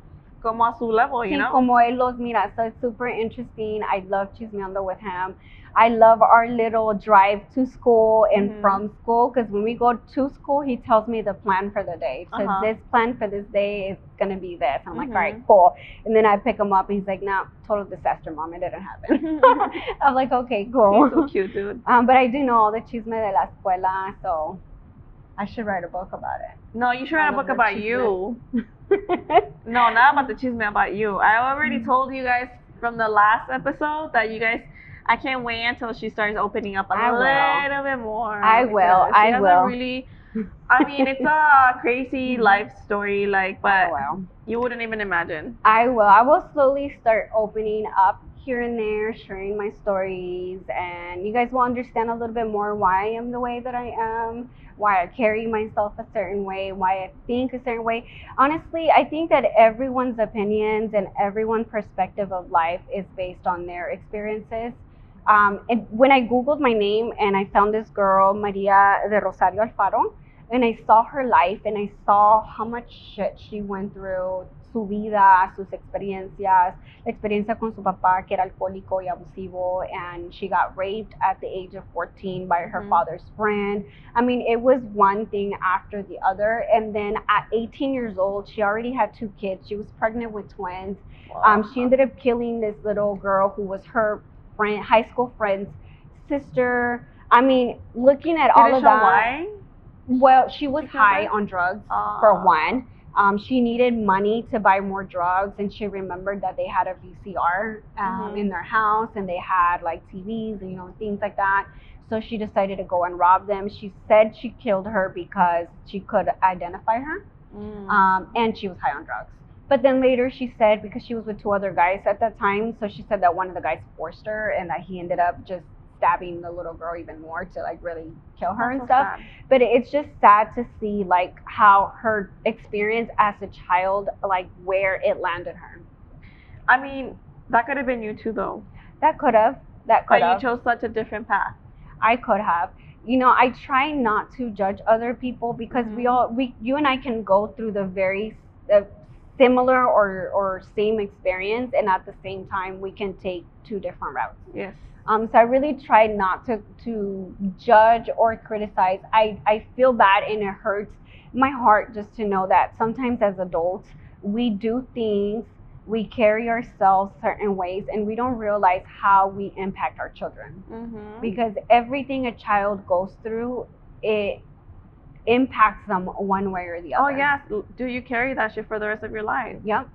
Speaker 2: como a su level, you
Speaker 1: Sí,
Speaker 2: know.
Speaker 1: como él los mira. So it's super interesting. I love chismeando with him. I love our little drive to school and
Speaker 2: Mhm.
Speaker 1: from school because when we go to school, he tells me the plan for the day. So
Speaker 2: Uh-huh.
Speaker 1: this plan for this day is gonna be this. I'm like,
Speaker 2: Mhm.
Speaker 1: all right, cool. And then I pick him up. and He's like, no, total disaster, mom. It didn't happen. I'm like, okay, cool.
Speaker 2: He's so cute, dude.
Speaker 1: Um, but I do know all the chisme de la escuela, so I should write a book about it.
Speaker 2: No, you should write a book about you. No, not about the chisme, about you. I already
Speaker 1: Mm-hmm.
Speaker 2: told you guys from the last episode that you guys. I can't wait until she starts opening up a
Speaker 1: I will.
Speaker 2: little bit more.
Speaker 1: I will,
Speaker 2: She
Speaker 1: I will.
Speaker 2: A really, I mean, it's a crazy life story, like, but
Speaker 1: well.
Speaker 2: you wouldn't even imagine.
Speaker 1: I will. I will slowly start opening up here and there, sharing my stories, and you guys will understand a little bit more why I am the way that I am, why I carry myself a certain way, why I think a certain way. Honestly, I think that everyone's opinions and everyone's perspective of life is based on their experiences. Um, and when I Googled my name and I found this girl, Maria de Rosario Alfaro, and I saw her life and I saw how much shit she went through, su vida, sus experiencias, la experiencia con su papá que era alcohólico y abusivo, and she got raped at the age of 14 by her
Speaker 2: Mhm.
Speaker 1: father's friend. I mean, it was one thing after the other. And then at 18 years old, she already had two kids. She was pregnant with twins. Um, she ended up killing this little girl who was her friend, high school friend's sister. I mean, looking at
Speaker 2: Did
Speaker 1: all of that.
Speaker 2: why?
Speaker 1: Well, she was
Speaker 2: She
Speaker 1: high on drugs
Speaker 2: Uh,
Speaker 1: for one. Um, she needed money to buy more drugs, and she remembered that they had a VCR um,
Speaker 2: Mhm.
Speaker 1: in their house, and they had like TVs and you know things like that. So she decided to go and rob them. She said she killed her because she could identify her,
Speaker 2: Mm.
Speaker 1: um, and she was high on drugs. But then later she said because she was with two other guys at that time, so she said that one of the guys forced her, and that he ended up just stabbing the little girl even more to like really kill her and
Speaker 2: so
Speaker 1: stuff
Speaker 2: sad.
Speaker 1: but it's just sad to see like how her experience as a child like where it landed her
Speaker 2: I mean, that could have been you too, though.
Speaker 1: that could have that could.
Speaker 2: But
Speaker 1: you
Speaker 2: chose such a different path.
Speaker 1: i could have you know i try not to judge other people because we
Speaker 2: Mhm.
Speaker 1: all we you and i can go through the very uh, similar or or same experience and at the same time we can take two different routes
Speaker 2: Yes.
Speaker 1: Um, so I really try not to, to judge or criticize. I, I feel bad and it hurts my heart just to know that sometimes as adults, we do things we carry ourselves certain ways and we don't realize how we impact our children
Speaker 2: Mhm.
Speaker 1: because everything a child goes through it impacts them one way or the other.
Speaker 2: Oh
Speaker 1: other
Speaker 2: yes. Do you carry that shit for the rest of your life?
Speaker 1: Yep.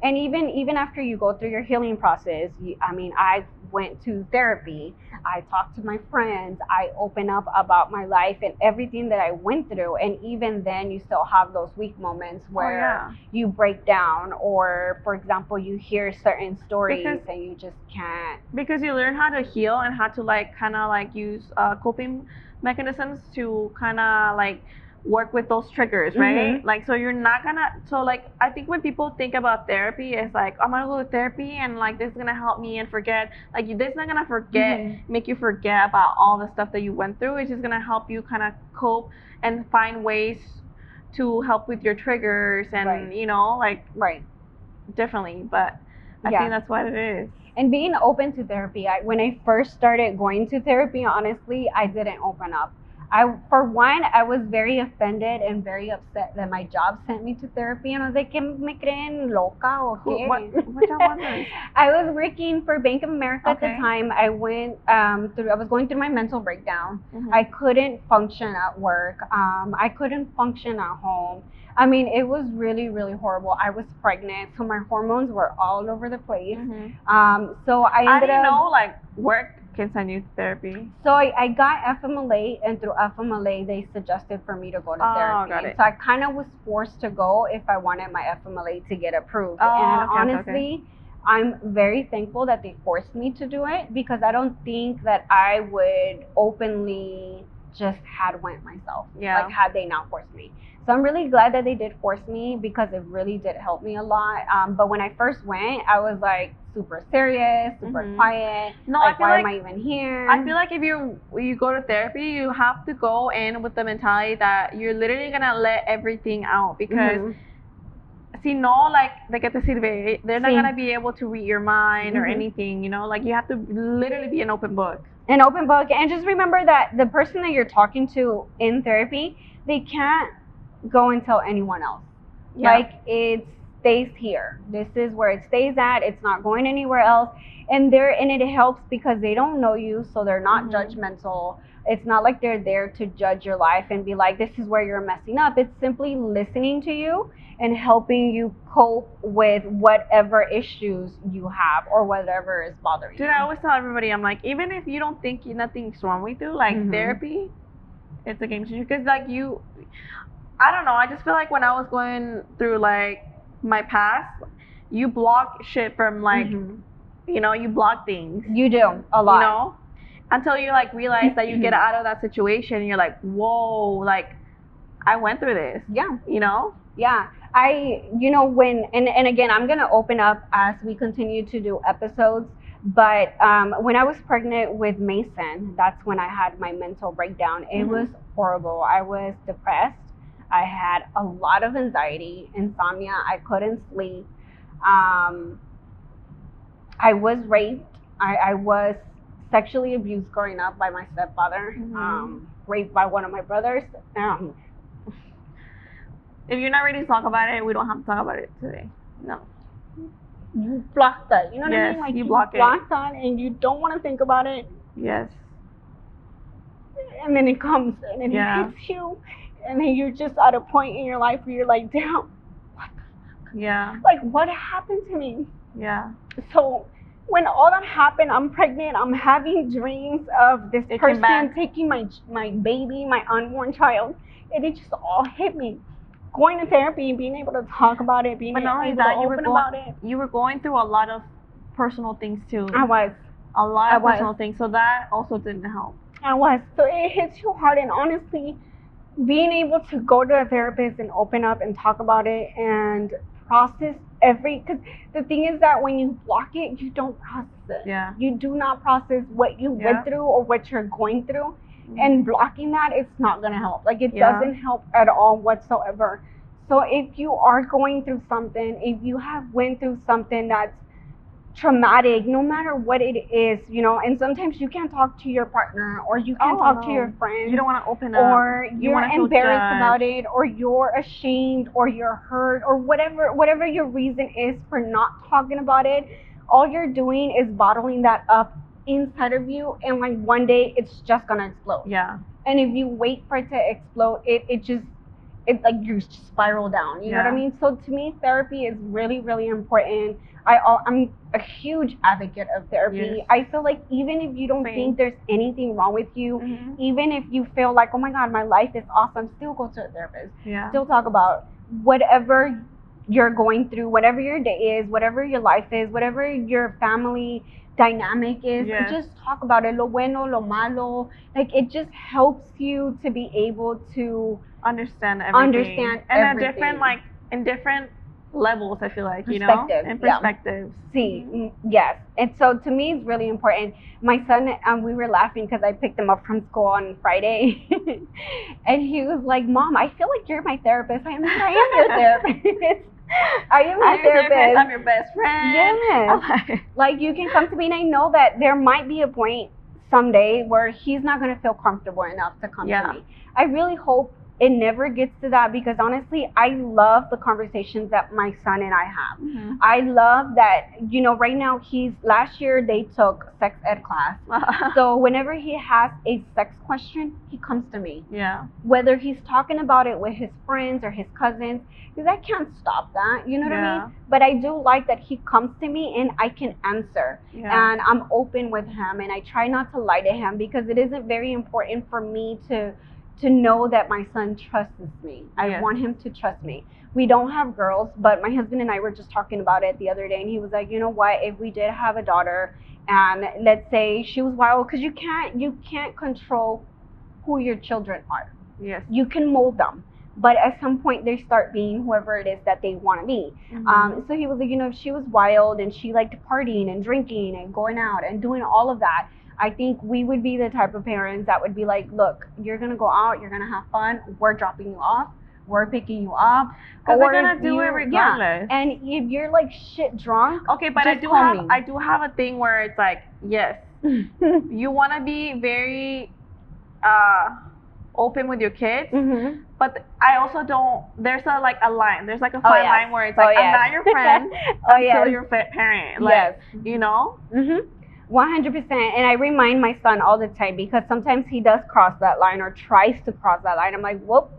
Speaker 1: And even even after you go through your healing process, you, I mean, I went to therapy. I talked to my friends. I open up about my life and everything that I went through. And even then, you still have those weak moments
Speaker 2: Oh
Speaker 1: where
Speaker 2: yeah.
Speaker 1: you break down, or for example, you hear certain stories
Speaker 2: Because-
Speaker 1: and you just can't.
Speaker 2: Because you learn how to heal and how to like kind of like use uh, coping mechanisms to kind of like work with those triggers, right?
Speaker 1: Mhm.
Speaker 2: Like so you're not gonna so like I think when people think about therapy it's like I'm gonna go to therapy and like this is gonna help me and forget like this is not gonna forget
Speaker 1: Mhm.
Speaker 2: make you forget about all the stuff that you went through. It's just gonna help you kind of cope and find ways to help with your triggers and
Speaker 1: Right.
Speaker 2: you know like
Speaker 1: Right.
Speaker 2: differently. But I
Speaker 1: Yeah.
Speaker 2: think that's what it is.
Speaker 1: And being open to therapy, I, when I first started going to therapy, honestly, I didn't open up. I, for one, I was very offended and very upset that my job sent me to therapy, and I was like, ¿Qué me creen loca o qué?
Speaker 2: what- what job was this?
Speaker 1: I was working for Bank of America at the time. I went um, through. I was going through my mental breakdown.
Speaker 2: Mhm.
Speaker 1: I couldn't function at work. Um, I couldn't function at home. I mean, it was really, really horrible. I was pregnant, so my hormones were all over the place.
Speaker 2: Mhm.
Speaker 1: Um, so I
Speaker 2: I didn't
Speaker 1: up.
Speaker 2: know like work can send you therapy.
Speaker 1: So I, I got FMLA, and through FMLA, they suggested for me to go to
Speaker 2: Oh,
Speaker 1: therapy.
Speaker 2: got it.
Speaker 1: So I kind of was forced to go if I wanted my FMLA to get approved.
Speaker 2: Oh,
Speaker 1: and
Speaker 2: okay, okay,
Speaker 1: honestly, I'm very thankful that they forced me to do it because I don't think that I would openly just had went myself.
Speaker 2: Yeah.
Speaker 1: Like had they not forced me. So I'm really glad that they did force me because it really did help me a lot. Um, but when I first went, I was like super serious, super
Speaker 2: Mhm.
Speaker 1: quiet.
Speaker 2: No, I
Speaker 1: like,
Speaker 2: feel
Speaker 1: why
Speaker 2: like
Speaker 1: am I even here?
Speaker 2: I feel like if you you go to therapy, you have to go in with the mentality that you're literally gonna let everything out because
Speaker 1: Mhm.
Speaker 2: si no like de que te sirve, they're not
Speaker 1: Sí.
Speaker 2: gonna be able to read your mind or
Speaker 1: Mhm.
Speaker 2: anything. You know, like you have to literally be an open book.
Speaker 1: An open book and just remember that the person that you're talking to in therapy they can't go and tell anyone else
Speaker 2: Yeah.
Speaker 1: like it stays here this is where it stays at it's not going anywhere else and there and it helps because they don't know you so they're not
Speaker 2: Mhm.
Speaker 1: judgmental it's not like they're there to judge your life and be like this is where you're messing up it's simply listening to you and helping you cope with whatever issues you have or whatever is bothering
Speaker 2: Dude,
Speaker 1: you
Speaker 2: I always tell everybody, I'm like, even if you don't think you, nothing's wrong with you, like
Speaker 1: Mhm.
Speaker 2: therapy, it's a game changer. Because like you, I don't know. I just feel like when I was going through like my past, you block shit from like,
Speaker 1: Mhm.
Speaker 2: you know, you block things.
Speaker 1: You do a lot.
Speaker 2: You know, until you like realize that you get out of that situation, and you're like, whoa, like I went through this.
Speaker 1: Yeah,
Speaker 2: You know.
Speaker 1: yeah. I, you know, when and and again, I'm gonna open up as we continue to do episodes. But um, when I was pregnant with Mason, that's when I had my mental breakdown. It
Speaker 2: Mhm.
Speaker 1: was horrible. I was depressed. I had a lot of anxiety, insomnia. I couldn't sleep. Um, I was raped. I, I was sexually abused growing up by my stepfather.
Speaker 2: Mhm.
Speaker 1: Um, raped by one of my brothers. Um,
Speaker 2: If you're not ready to talk about it, we don't have to talk about it today. No.
Speaker 1: you block that. You know what I mean? Like
Speaker 2: you block it.
Speaker 1: block that, and you don't want to think about it,
Speaker 2: Yes.
Speaker 1: and then it comes and then
Speaker 2: Yeah.
Speaker 1: it hits you, and then you're just at a point in your life where you're like, damn,
Speaker 2: Yeah.
Speaker 1: like what happened to me?
Speaker 2: Yeah.
Speaker 1: So when all that happened, I'm pregnant. I'm having dreams of this
Speaker 2: Taking
Speaker 1: person taking my my baby, my unborn child, and it just all hit me. Going to therapy and being able to talk about it, being
Speaker 2: But not
Speaker 1: able
Speaker 2: that,
Speaker 1: to open
Speaker 2: going,
Speaker 1: about it.
Speaker 2: you were going through a lot of personal things too.
Speaker 1: I was.
Speaker 2: a lot
Speaker 1: I
Speaker 2: of
Speaker 1: was.
Speaker 2: personal things. So that also didn't help.
Speaker 1: I was. So it hits you hard. And honestly, being able to go to a therapist and open up and talk about it and process every, because the thing is that when you block it, you don't process it.
Speaker 2: Yeah.
Speaker 1: You do not process what you
Speaker 2: Yeah.
Speaker 1: went through or what you're going through.
Speaker 2: Mhm.
Speaker 1: And blocking that, it's not going to help. Like, it
Speaker 2: Yeah.
Speaker 1: doesn't help at all whatsoever. So if you are going through something, if you have went through something that's traumatic, no matter what it is, you know, and sometimes you can't talk to your partner or you can't
Speaker 2: Oh,
Speaker 1: talk to your friends
Speaker 2: You don't want to open up.
Speaker 1: or
Speaker 2: You feel
Speaker 1: embarrassed about it or you're ashamed or you're hurt or whatever whatever your reason is for not talking about it all you're doing is bottling that up inside of you and like one day it's just gonna explode.
Speaker 2: Yeah.
Speaker 1: and if you wait for it to explode it, it just it like you just spiral down you know what i mean? So to me therapy is really really important i al- i'm a huge advocate of therapy
Speaker 2: Yes.
Speaker 1: i feel like even if you don't
Speaker 2: Same.
Speaker 1: think there's anything wrong with you
Speaker 2: Mhm.
Speaker 1: even if you feel like oh my god my life is awesome still go to a therapist
Speaker 2: Yeah.
Speaker 1: still talk about whatever you're going through whatever your day is whatever your life is whatever your family dynamic is
Speaker 2: Yes.
Speaker 1: just talk about it lo bueno lo malo like it just helps you to be able to
Speaker 2: understand everything.
Speaker 1: Understand
Speaker 2: and
Speaker 1: everything.
Speaker 2: different like in different levels. I feel like you know,
Speaker 1: Perspectives,
Speaker 2: and
Speaker 1: yeah.
Speaker 2: perspectives.
Speaker 1: see mm, yes and so to me it's really important my son um, we were laughing because i picked him up from school on friday and he was like mom i feel like you're my therapist i'm like i am your therapist i am your
Speaker 2: therapist.
Speaker 1: therapist
Speaker 2: I'm your best friend.
Speaker 1: Yes.
Speaker 2: Like
Speaker 1: you can come to me and I know that there might be a point someday where he's not going to feel comfortable enough to come
Speaker 2: Yeah.
Speaker 1: to me. I really hope it never gets to that because honestly, I love the conversations that my son and I have.
Speaker 2: Mhm.
Speaker 1: I love that, you know, right now he's last year they took sex ed class. So whenever he has a sex question, he comes to me.
Speaker 2: yeah.
Speaker 1: Whether he's talking about it with his friends or his cousins, because I can't stop that. You know what I
Speaker 2: Yeah.
Speaker 1: mean? But I do like that he comes to me and I can answer
Speaker 2: Yeah.
Speaker 1: and I'm open with him and I try not to lie to him because it isn't very important for me to to know that my son trusts me. I
Speaker 2: Yes.
Speaker 1: want him to trust me. We don't have girls, but my husband and I were just talking about it the other day and he was like, "You know what? If we did have a daughter and let's say she was wild cuz you can't you can't control who your children are.
Speaker 2: yes.
Speaker 1: You can mold them." But at some point, they start being whoever it is that they want to be.
Speaker 2: Mhm.
Speaker 1: Um, so he was like, you know, if she was wild and she liked partying and drinking and going out and doing all of that, I think we would be the type of parents that would be like, look, you're gonna go out, you're gonna have fun, we're dropping you off, we're picking you up.
Speaker 2: 'Cause they're gonna do it regardless.
Speaker 1: Yeah. And if you're like shit drunk,
Speaker 2: Okay, but I do have
Speaker 1: me.
Speaker 2: I do have a thing where it's like, yes, you want to be very uh open with your kids,
Speaker 1: Mhm.
Speaker 2: but I also don't. There's a like a line. There's like a
Speaker 1: Oh,
Speaker 2: fine
Speaker 1: yes.
Speaker 2: line where it's
Speaker 1: Oh,
Speaker 2: like I'm not your friend
Speaker 1: oh
Speaker 2: until
Speaker 1: yes.
Speaker 2: you're parent. Like,
Speaker 1: yes.
Speaker 2: You know.
Speaker 1: Mm-hmm. 100%. And I remind my son all the time because sometimes he does cross that line or tries to cross that line. I'm like, whoop,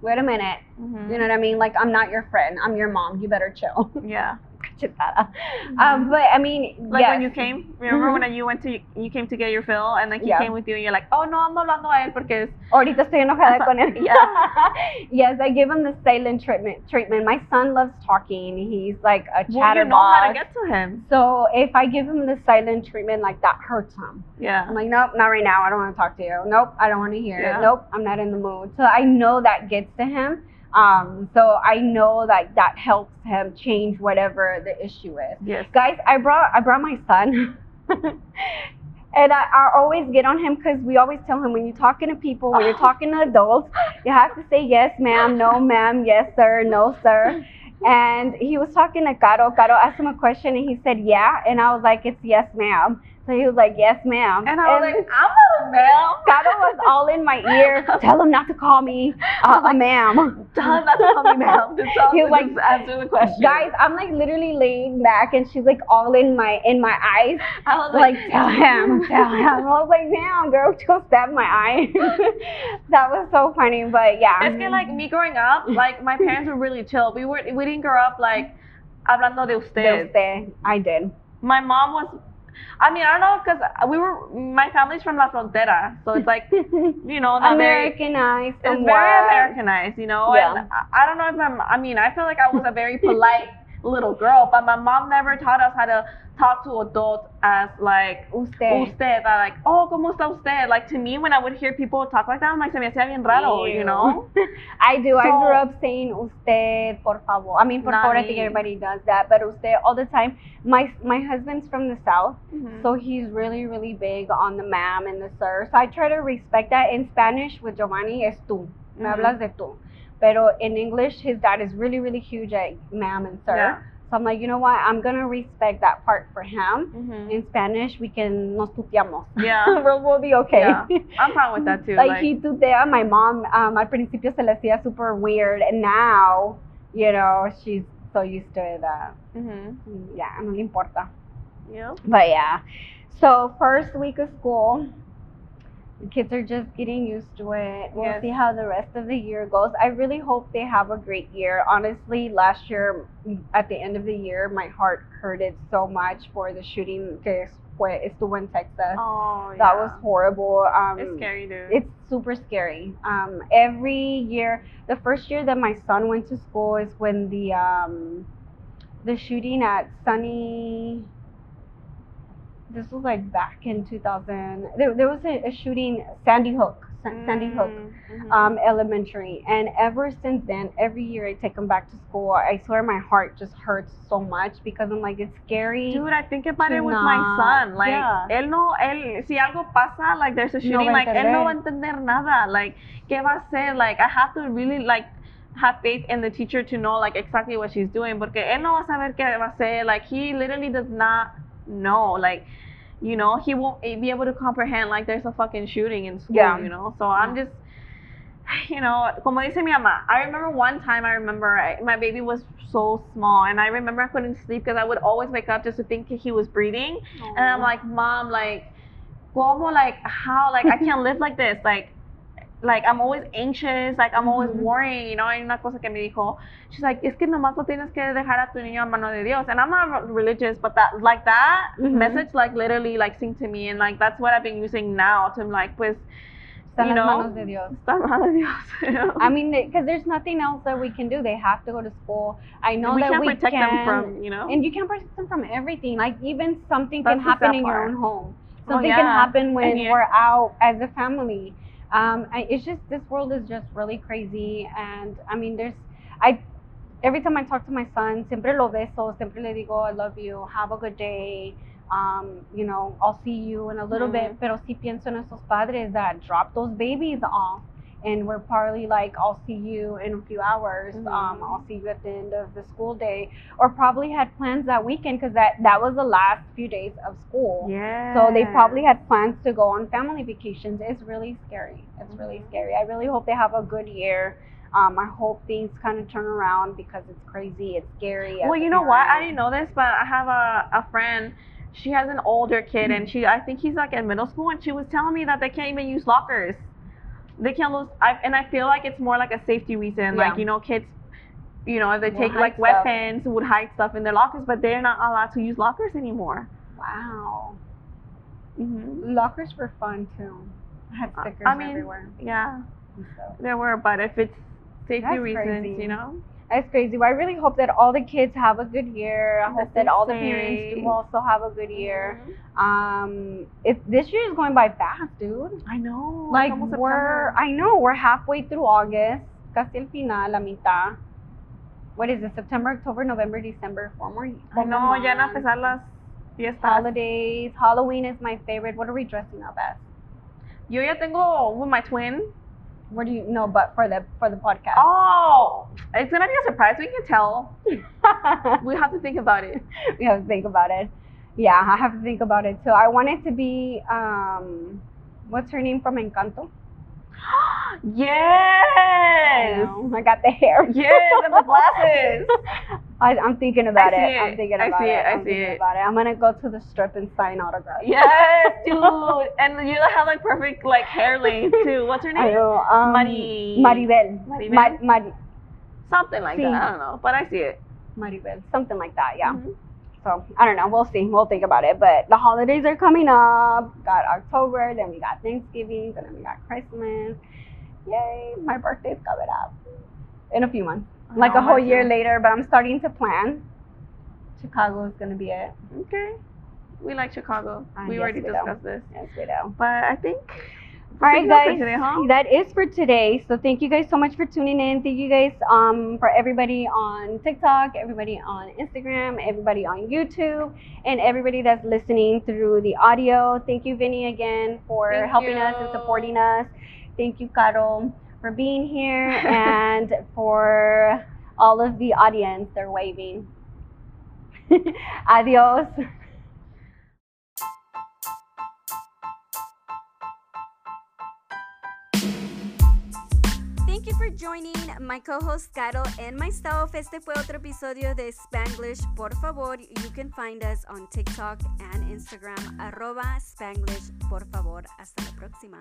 Speaker 1: wait a minute.
Speaker 2: Mhm.
Speaker 1: You know what I mean? Like, I'm not your friend. I'm your mom. You better chill.
Speaker 2: Yeah.
Speaker 1: Cachetada. Um, but I mean,
Speaker 2: Like
Speaker 1: yes.
Speaker 2: when you came, remember
Speaker 1: Mhm.
Speaker 2: when you went to you came to get your fill, and then he
Speaker 1: Yeah.
Speaker 2: came with you, and you're like, oh no, ando hablando a él porque es
Speaker 1: Ahorita estoy enojada con él.
Speaker 2: yeah.
Speaker 1: yes, I give him the silent treatment. Treatment. My son loves talking. He's like a
Speaker 2: well, you
Speaker 1: chatterbox.
Speaker 2: know how to get to him.
Speaker 1: so if I give him the silent treatment, like that hurts him.
Speaker 2: Yeah.
Speaker 1: I'm like, nope, not right now. I don't want to talk to you. Nope, I don't want to hear
Speaker 2: Yeah.
Speaker 1: it. Nope, I'm not in the mood. So I know that gets to him. Um, so I know that that helps him change whatever the issue is.
Speaker 2: Yes.
Speaker 1: Guys, I brought I brought my son. And I, I always get on him because we always tell him when you're talking to people, when you're talking to adults, you have to say yes, ma'am, no, ma'am, yes, sir, no, sir. And he was talking to Karo. Karo asked him a question and he said, yeah. And I was like, it's yes, ma'am. So he was like, yes, ma'am.
Speaker 2: And I was like, I'm not a ma'am.
Speaker 1: Karo was all in my ear. Tell him not to call me uh, a ma'am.
Speaker 2: Tell him not to call me ma'am. Just
Speaker 1: He was like,
Speaker 2: just answer the question.
Speaker 1: Guys, I'm like literally laying back and she's like all in my in my eyes.
Speaker 2: I was
Speaker 1: like, tell him, tell him. I was like, damn, girl, go stab my eye. that was so funny, but yeah.
Speaker 2: Es que like me growing up, like my parents were really chill. We were we didn't grow up like hablando de
Speaker 1: De
Speaker 2: usted.
Speaker 1: usted, I did.
Speaker 2: My mom was, I mean I don't know because we were my family's from La Frontera, so it's like you know not very.
Speaker 1: Americanized.
Speaker 2: It's very Americanized, you know.
Speaker 1: Yeah.
Speaker 2: And I, I don't know if I'm. I mean, I feel like I was a very polite little girl, but my mom never taught us how to talk to adults as like
Speaker 1: Usted.
Speaker 2: usted, uh, like, oh, ¿cómo está usted? Like, to me, when I would hear people talk like that, I'm like, se me hacía bien raro, you know?
Speaker 1: I do. I grew up saying usted, por favor. I mean, por favor, I think everybody does that, but usted all the time. My my husband's from the south,
Speaker 2: Mhm.
Speaker 1: so he's really really big on the ma'am and the sir. So I try to respect that. In Spanish with Giovanni, es tú. Me
Speaker 2: Mhm.
Speaker 1: hablas de tú. Pero in English, his dad is really really huge at ma'am and sir.
Speaker 2: Yeah.
Speaker 1: So I'm like, you know what? I'm gonna respect that part for him.
Speaker 2: Mhm.
Speaker 1: In Spanish, we can nos tuteamos.
Speaker 2: Yeah.
Speaker 1: we'll, we'll be okay.
Speaker 2: Yeah. I'm fine with that too.
Speaker 1: like,
Speaker 2: like-
Speaker 1: he tutea. My mom, um, al principio se le hacía super weird, and now, you know, she's so used to it that,
Speaker 2: Mhm.
Speaker 1: yeah, no le importa.
Speaker 2: Yeah.
Speaker 1: But yeah, so first week of school, the kids are just getting used to it. We'll
Speaker 2: Yes.
Speaker 1: see how the rest of the year goes. I really hope they have a great year. Honestly, last year, at the end of the year, my heart hurted so much for the shooting que fue, estuvo Texas.
Speaker 2: Oh,
Speaker 1: That
Speaker 2: yeah.
Speaker 1: was horrible. Um,
Speaker 2: It's scary, dude.
Speaker 1: it's super scary. Um, every year, the first year that my son went to school is when the um, the shooting at Sunny. This was like back in 2000. There, there was a, a shooting Sandy Hook, Sandy Hook
Speaker 2: Mhm.
Speaker 1: um, elementary, and ever since then, every year I take him back to school. I swear my heart just hurts so much because I'm like it's scary.
Speaker 2: Dude, I think about it with my son. Like,
Speaker 1: yeah.
Speaker 2: él no, él, si algo pasa, like there's a
Speaker 1: No
Speaker 2: shooting,
Speaker 1: a
Speaker 2: like, él no
Speaker 1: entender.
Speaker 2: va a entender nada. Like, ¿qué va a hacer? Like, I have to really, like, have faith in the teacher to know, like, exactly what she's doing. Porque él no va a saber qué va a hacer. Like, he literally does not know. Like, you know, he won't be able to comprehend, like, there's a fucking shooting in school,
Speaker 1: Yeah.
Speaker 2: you know? So I'm just, you know, como dice mi mamá, I remember one time, I remember I, my baby was so small, and I remember I couldn't sleep because I would always wake up just to think he was breathing. And I'm like, Mom, like, como, like, how? Like, I can't live like this. Like, like I'm always anxious, like I'm always
Speaker 1: Mhm.
Speaker 2: worrying, you know, hay una cosa que me dijo, she's like, es que nomás lo tienes que dejar a tu niño a mano de Dios. And I'm not religious, but that, like that
Speaker 1: Mhm.
Speaker 2: message, like literally, like sing to me. And like, that's what I've been using now to like, pues, you know,
Speaker 1: manos de Dios.
Speaker 2: en manos de Dios.
Speaker 1: I mean, because there's nothing else that we can do. They have to go to school. I know that
Speaker 2: we
Speaker 1: that
Speaker 2: can't
Speaker 1: we
Speaker 2: protect
Speaker 1: can,
Speaker 2: them from, you know?
Speaker 1: and you can't protect them from everything. Like even something
Speaker 2: That's
Speaker 1: can happen in your own home.
Speaker 2: Oh,
Speaker 1: Something can happen when
Speaker 2: yeah.
Speaker 1: we're out as a family. Um, I, it's just this world is just really crazy, and I mean, there's I. Every time I talk to my son, siempre lo beso, siempre le digo, I love you, have a good day. Um, you know, I'll see you in a little
Speaker 2: Mhm.
Speaker 1: bit. Pero sí pienso en esos padres that drop those babies off and we're probably like, I'll see you in a few hours. Um,
Speaker 2: Mhm.
Speaker 1: I'll see you at the end of the school day, or probably had plans that weekend because that that was the last few days of school.
Speaker 2: yeah.
Speaker 1: So they probably had plans to go on family vacations. It's really scary. It's really
Speaker 2: Mhm.
Speaker 1: scary. I really hope they have a good year. Um, I hope things kind of turn around because it's crazy. It's scary.
Speaker 2: Well, you know what? I didn't know this, but I have a, a friend. She has an older kid, and she I think he's like in middle school, and she was telling me that they can't even use lockers. They can't lose. I, and I feel like it's more like a safety reason.
Speaker 1: Yeah.
Speaker 2: Like you know, kids, you know, if they take like
Speaker 1: stuff.
Speaker 2: weapons, would hide stuff in their lockers, but they're not allowed to use lockers anymore.
Speaker 1: Wow.
Speaker 2: hmm
Speaker 1: Lockers were fun too. I had stickers
Speaker 2: I mean,
Speaker 1: everywhere.
Speaker 2: Yeah,
Speaker 1: stuff.
Speaker 2: there were, but if it's safety
Speaker 1: That's
Speaker 2: reasons,
Speaker 1: crazy.
Speaker 2: you know.
Speaker 1: That's crazy. Well, I really hope that all the kids have a good year. I hope that all the parents do also have a good year.
Speaker 2: Mhm.
Speaker 1: Um, it this year is going by fast, dude.
Speaker 2: I know.
Speaker 1: Like we're. I know we're halfway through August, casi el final, la mitad. What is it? September, October, November, December, four more.
Speaker 2: I
Speaker 1: Four
Speaker 2: know,
Speaker 1: more
Speaker 2: ya van a empezar las fiestas.
Speaker 1: Holidays. Halloween is my favorite. What are we dressing up as?
Speaker 2: Yo ya tengo with my twin.
Speaker 1: What do you know? But for the for the podcast.
Speaker 2: Oh, it's gonna be a surprise. We can tell. We have to think about it.
Speaker 1: we have to think about it. Yeah, I have to think about it too. I want it to be um, what's her name from Encanto?
Speaker 2: yes.
Speaker 1: know, I got the hair.
Speaker 2: Yes, and the glasses.
Speaker 1: I, I'm thinking about
Speaker 2: I
Speaker 1: it.
Speaker 2: see
Speaker 1: I'm
Speaker 2: it.
Speaker 1: thinking
Speaker 2: I
Speaker 1: about
Speaker 2: see
Speaker 1: it.
Speaker 2: it. I
Speaker 1: I'm
Speaker 2: see it.
Speaker 1: about it. I'm gonna go to the strip and sign autographs.
Speaker 2: Yes, dude. And you have like perfect like hair length too. What's her
Speaker 1: I
Speaker 2: name?
Speaker 1: know. Um,
Speaker 2: Mari-
Speaker 1: Maribel.
Speaker 2: Maribel?
Speaker 1: Mar- Mari-
Speaker 2: Something like
Speaker 1: Sí.
Speaker 2: that. I don't know, but I see it.
Speaker 1: Maribel. Something like that. Yeah.
Speaker 2: Mhm.
Speaker 1: So I don't know. We'll see. We'll think about it. But the holidays are coming up. Got October, then we got Thanksgiving, and then we got Christmas. Yay! My birthday's coming up in a few months. Like a whole year later, but I'm starting to plan. Chicago is gonna be it.
Speaker 2: Okay. We like Chicago.
Speaker 1: Ah,
Speaker 2: we
Speaker 1: yes,
Speaker 2: already
Speaker 1: we do.
Speaker 2: discussed this.
Speaker 1: Yes, we do.
Speaker 2: But I think.
Speaker 1: All right,
Speaker 2: Think that's for
Speaker 1: guys.
Speaker 2: today, huh?
Speaker 1: That is for today. So thank you guys so much for tuning in. Thank you guys um, for everybody on TikTok, everybody on Instagram, everybody on YouTube, and everybody that's listening through the audio. Thank you, Vinny, again for
Speaker 2: Thank
Speaker 1: helping us and supporting us. Thank you, Karo, for being here and for all of the audience. They're waving.
Speaker 3: Adios. You for joining my co-host Carol and myself. Este fue otro episodio de Spanglish. Por favor, you can find us on TikTok and Instagram, arroba Spanglish. Por favor, hasta la próxima.